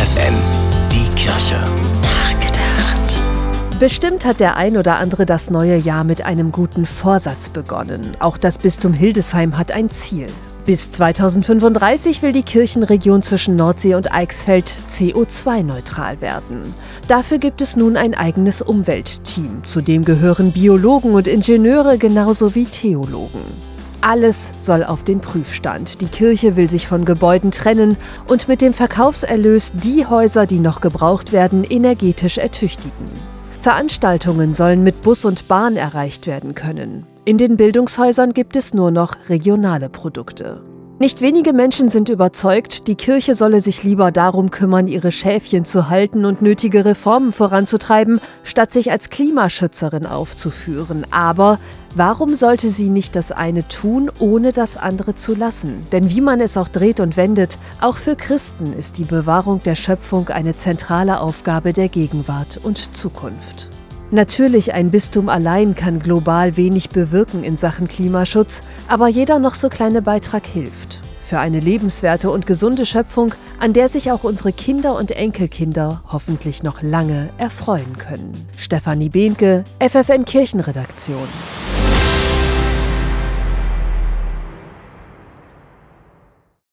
FFN, die Kirche. Nachgedacht. Bestimmt hat der ein oder andere das neue Jahr mit einem guten Vorsatz begonnen. Auch das Bistum Hildesheim hat ein Ziel. Bis 2035 will die Kirchenregion zwischen Nordsee und Eichsfeld CO2-neutral werden. Dafür gibt es nun ein eigenes Umweltteam. Zu dem gehören Biologen und Ingenieure genauso wie Theologen. Alles soll auf den Prüfstand. Die Kirche will sich von Gebäuden trennen und mit dem Verkaufserlös die Häuser, die noch gebraucht werden, energetisch ertüchtigen. Veranstaltungen sollen mit Bus und Bahn erreicht werden können. In den Bildungshäusern gibt es nur noch regionale Produkte. Nicht wenige Menschen sind überzeugt, die Kirche solle sich lieber darum kümmern, ihre Schäfchen zu halten und nötige Reformen voranzutreiben, statt sich als Klimaschützerin aufzuführen. Aber warum sollte sie nicht das eine tun, ohne das andere zu lassen? Denn wie man es auch dreht und wendet, auch für Christen ist die Bewahrung der Schöpfung eine zentrale Aufgabe der Gegenwart und Zukunft. Natürlich, ein Bistum allein kann global wenig bewirken in Sachen Klimaschutz, aber jeder noch so kleine Beitrag hilft. Für eine lebenswerte und gesunde Schöpfung, an der sich auch unsere Kinder und Enkelkinder hoffentlich noch lange erfreuen können. Stefanie Behnke, FFN Kirchenredaktion.